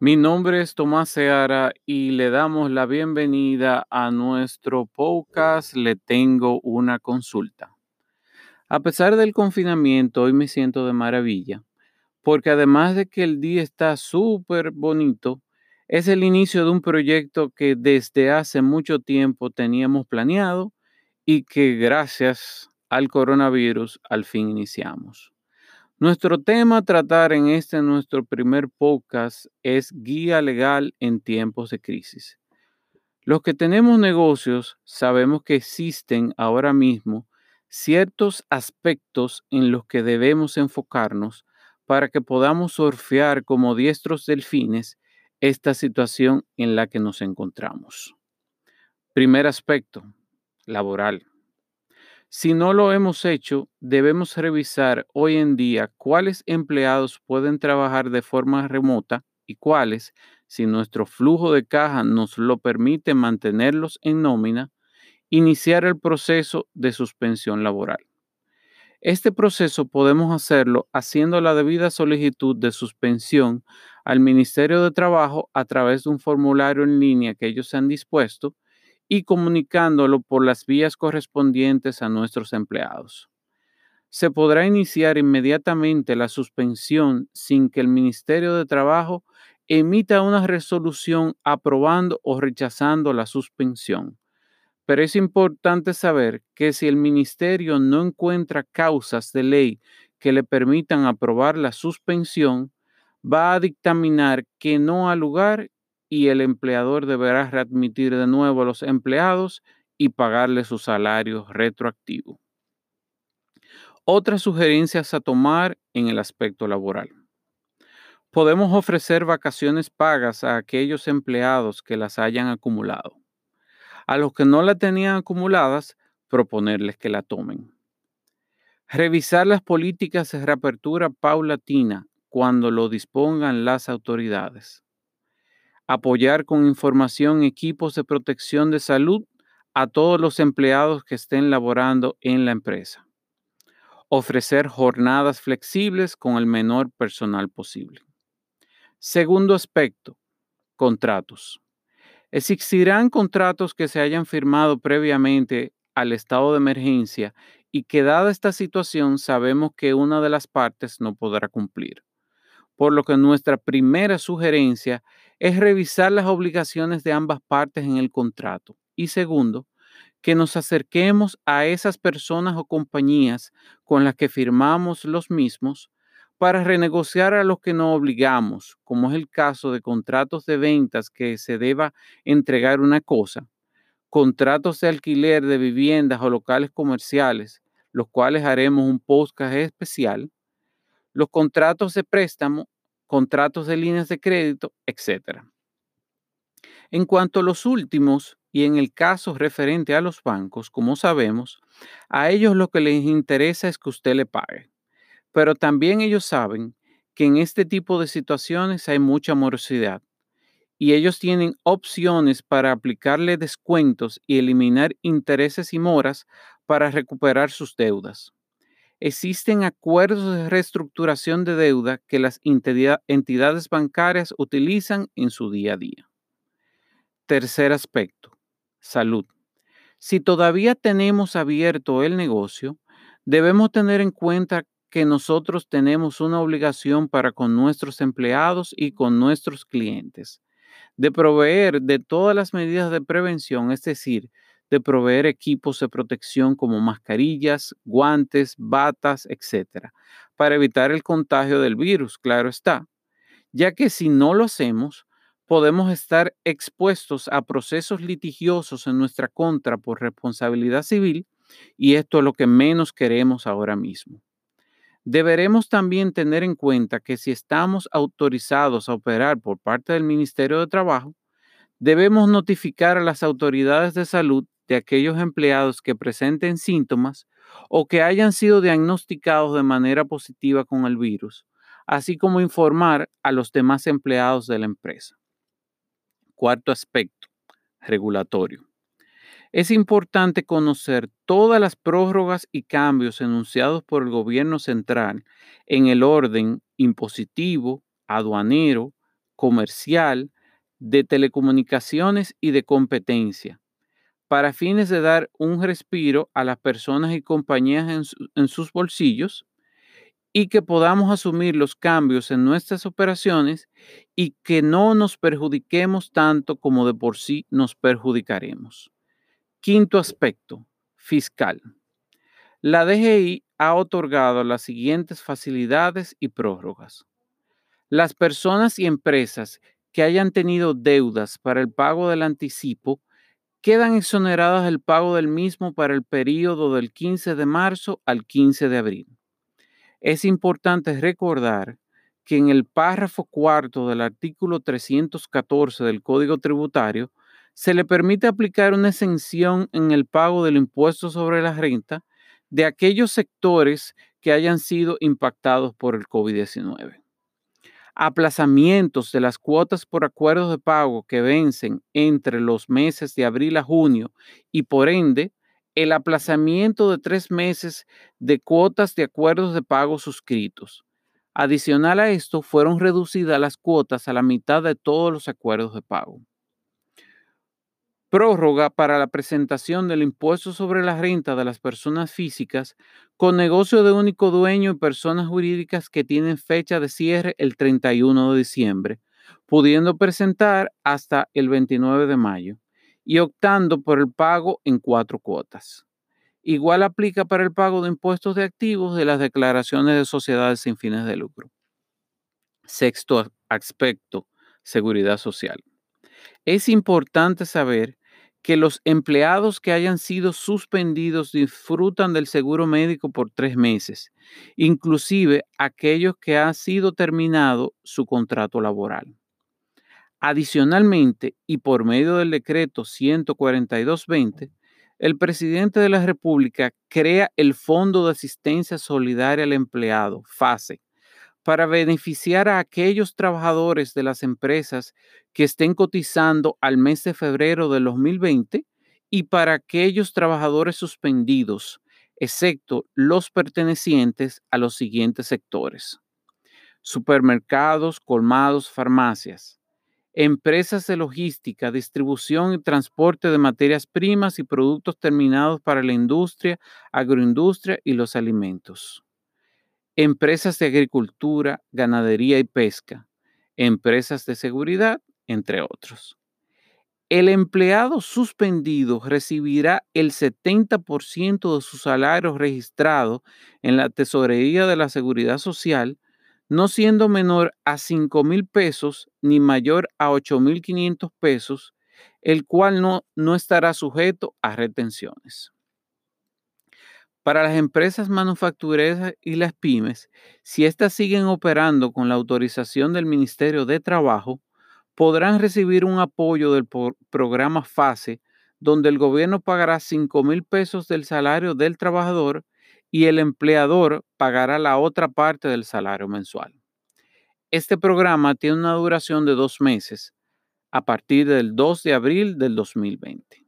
Mi nombre es Tomás Seara y le damos la bienvenida a nuestro podcast Le tengo una consulta. A pesar del confinamiento, hoy me siento de maravilla, porque además de que el día está súper bonito, es el inicio de un proyecto que desde hace mucho tiempo teníamos planeado y que gracias al coronavirus al fin iniciamos. Nuestro tema a tratar en este nuestro primer podcast es guía legal en tiempos de crisis. Los que tenemos negocios sabemos que existen ahora mismo ciertos aspectos en los que debemos enfocarnos para que podamos surfear como diestros delfines esta situación en la que nos encontramos. Primer aspecto, laboral. Si no lo hemos hecho, debemos revisar hoy en día cuáles empleados pueden trabajar de forma remota y cuáles, si nuestro flujo de caja nos lo permite mantenerlos en nómina, iniciar el proceso de suspensión laboral. Este proceso podemos hacerlo haciendo la debida solicitud de suspensión al Ministerio de Trabajo a través de un formulario en línea que ellos han dispuesto y comunicándolo por las vías correspondientes a nuestros empleados. Se podrá iniciar inmediatamente la suspensión sin que el Ministerio de Trabajo emita una resolución aprobando o rechazando la suspensión. Pero es importante saber que si el ministerio no encuentra causas de ley que le permitan aprobar la suspensión, va a dictaminar que no ha lugar y el empleador deberá readmitir de nuevo a los empleados y pagarle su salario retroactivo. Otras sugerencias a tomar en el aspecto laboral. Podemos ofrecer vacaciones pagas a aquellos empleados que las hayan acumulado. A los que no la tenían acumuladas, proponerles que la tomen. Revisar las políticas de reapertura paulatina cuando lo dispongan las autoridades apoyar con información equipos de protección de salud a todos los empleados que estén laborando en la empresa. Ofrecer jornadas flexibles con el menor personal posible. Segundo aspecto, contratos. Existirán contratos que se hayan firmado previamente al estado de emergencia y que dada esta situación sabemos que una de las partes no podrá cumplir. Por lo que nuestra primera sugerencia es revisar las obligaciones de ambas partes en el contrato. Y segundo, que nos acerquemos a esas personas o compañías con las que firmamos los mismos para renegociar a los que no obligamos, como es el caso de contratos de ventas que se deba entregar una cosa, contratos de alquiler de viviendas o locales comerciales, los cuales haremos un podcast especial, los contratos de préstamo contratos de líneas de crédito, etc. En cuanto a los últimos, y en el caso referente a los bancos, como sabemos, a ellos lo que les interesa es que usted le pague. Pero también ellos saben que en este tipo de situaciones hay mucha morosidad y ellos tienen opciones para aplicarle descuentos y eliminar intereses y moras para recuperar sus deudas existen acuerdos de reestructuración de deuda que las entidades bancarias utilizan en su día a día. Tercer aspecto, salud. Si todavía tenemos abierto el negocio, debemos tener en cuenta que nosotros tenemos una obligación para con nuestros empleados y con nuestros clientes de proveer de todas las medidas de prevención, es decir, de proveer equipos de protección como mascarillas, guantes, batas, etcétera, para evitar el contagio del virus, claro está, ya que si no lo hacemos, podemos estar expuestos a procesos litigiosos en nuestra contra por responsabilidad civil y esto es lo que menos queremos ahora mismo. Deberemos también tener en cuenta que si estamos autorizados a operar por parte del Ministerio de Trabajo, debemos notificar a las autoridades de salud de aquellos empleados que presenten síntomas o que hayan sido diagnosticados de manera positiva con el virus, así como informar a los demás empleados de la empresa. Cuarto aspecto, regulatorio. Es importante conocer todas las prórrogas y cambios enunciados por el gobierno central en el orden impositivo, aduanero, comercial, de telecomunicaciones y de competencia, para fines de dar un respiro a las personas y compañías en, sus bolsillos y que podamos asumir los cambios en nuestras operaciones y que no nos perjudiquemos tanto como de por sí nos perjudicaremos. Quinto aspecto, fiscal. La DGI ha otorgado las siguientes facilidades y prórrogas. Las personas y empresas que hayan tenido deudas para el pago del anticipo quedan exoneradas del pago del mismo para el periodo del 15 de marzo al 15 de abril. Es importante recordar que en el párrafo cuarto del artículo 314 del Código Tributario se le permite aplicar una exención en el pago del impuesto sobre la renta de aquellos sectores que hayan sido impactados por el COVID-19. Aplazamientos de las cuotas por acuerdos de pago que vencen entre los meses de abril a junio y por ende el aplazamiento de tres meses de cuotas de acuerdos de pago suscritos. Adicional a esto, fueron reducidas las cuotas a la mitad de todos los acuerdos de pago. Prórroga para la presentación del impuesto sobre la renta de las personas físicas con negocio de único dueño y personas jurídicas que tienen fecha de cierre el 31 de diciembre, pudiendo presentar hasta el 29 de mayo y optando por el pago en cuatro cuotas. Igual aplica para el pago de impuestos de activos de las declaraciones de sociedades sin fines de lucro. Sexto aspecto, seguridad social. Es importante saber que los empleados que hayan sido suspendidos disfrutan del seguro médico por tres meses, inclusive aquellos que han sido terminado su contrato laboral. Adicionalmente, y por medio del decreto 142-20, el presidente de la República crea el Fondo de Asistencia Solidaria al Empleado, FASE, para beneficiar a aquellos trabajadores de las empresas que estén cotizando al mes de febrero de 2020 y para aquellos trabajadores suspendidos, excepto los pertenecientes a los siguientes sectores. Supermercados, colmados, farmacias empresas de logística, distribución y transporte de materias primas y productos terminados para la industria, agroindustria y los alimentos. Empresas de agricultura, ganadería y pesca, empresas de seguridad, entre otros. El empleado suspendido recibirá el 70% de su salario registrado en la Tesorería de la Seguridad Social no siendo menor a 5 mil pesos ni mayor a 8 mil 500 pesos, el cual no, no estará sujeto a retenciones. Para las empresas manufactureras y las pymes, si éstas siguen operando con la autorización del Ministerio de Trabajo, podrán recibir un apoyo del programa FASE, donde el gobierno pagará 5 mil pesos del salario del trabajador y el empleador pagará la otra parte del salario mensual. Este programa tiene una duración de dos meses a partir del 2 de abril del 2020.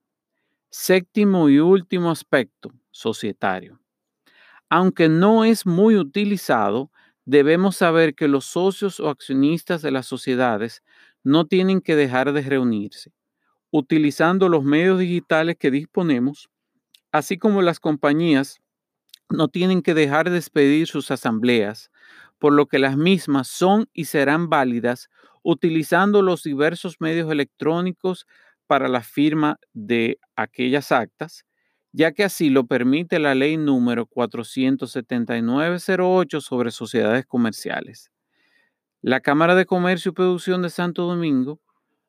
Séptimo y último aspecto, societario. Aunque no es muy utilizado, debemos saber que los socios o accionistas de las sociedades no tienen que dejar de reunirse, utilizando los medios digitales que disponemos, así como las compañías no tienen que dejar de despedir sus asambleas, por lo que las mismas son y serán válidas utilizando los diversos medios electrónicos para la firma de aquellas actas, ya que así lo permite la ley número 47908 sobre sociedades comerciales. La Cámara de Comercio y Producción de Santo Domingo,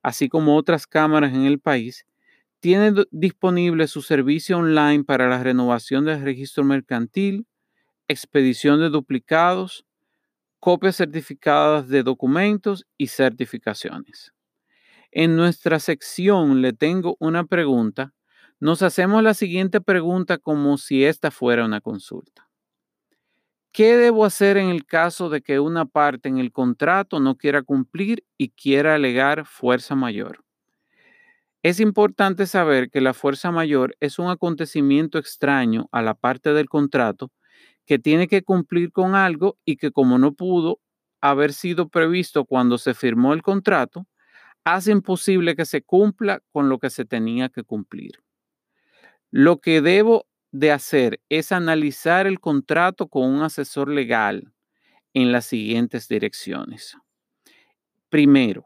así como otras cámaras en el país, tiene disponible su servicio online para la renovación del registro mercantil, expedición de duplicados, copias certificadas de documentos y certificaciones. En nuestra sección le tengo una pregunta. Nos hacemos la siguiente pregunta como si esta fuera una consulta. ¿Qué debo hacer en el caso de que una parte en el contrato no quiera cumplir y quiera alegar fuerza mayor? Es importante saber que la fuerza mayor es un acontecimiento extraño a la parte del contrato que tiene que cumplir con algo y que como no pudo haber sido previsto cuando se firmó el contrato hace imposible que se cumpla con lo que se tenía que cumplir. Lo que debo de hacer es analizar el contrato con un asesor legal en las siguientes direcciones. Primero,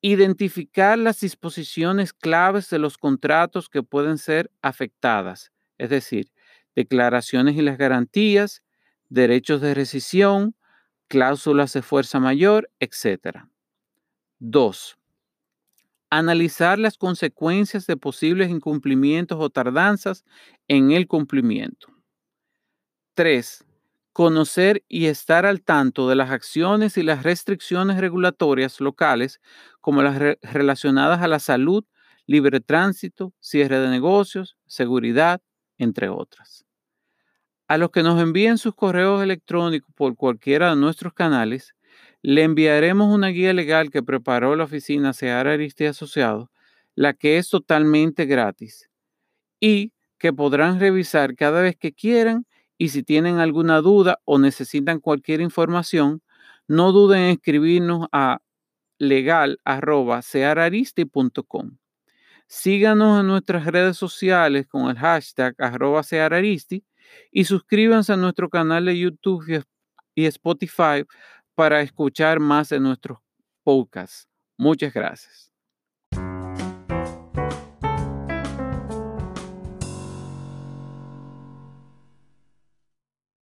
identificar las disposiciones claves de los contratos que pueden ser afectadas, es decir, declaraciones y las garantías, derechos de rescisión, cláusulas de fuerza mayor, etc. Dos, analizar las consecuencias de posibles incumplimientos o tardanzas en el cumplimiento. 3. Conocer y estar al tanto de las acciones y las restricciones regulatorias locales, como las relacionadas a la salud, libre tránsito, cierre de negocios, seguridad, entre otras. A los que nos envíen sus correos electrónicos por cualquiera de nuestros canales, le enviaremos una guía legal que preparó la oficina Seara Aristi Asociados, la que es totalmente gratis y que podrán revisar cada vez que quieran y si tienen alguna duda o necesitan cualquier información, no duden en escribirnos a legal.seararisti.com. Síganos en nuestras redes sociales con el hashtag arroba seararisti y suscríbanse a nuestro canal de YouTube y Spotify para escuchar más de nuestros podcasts. Muchas gracias.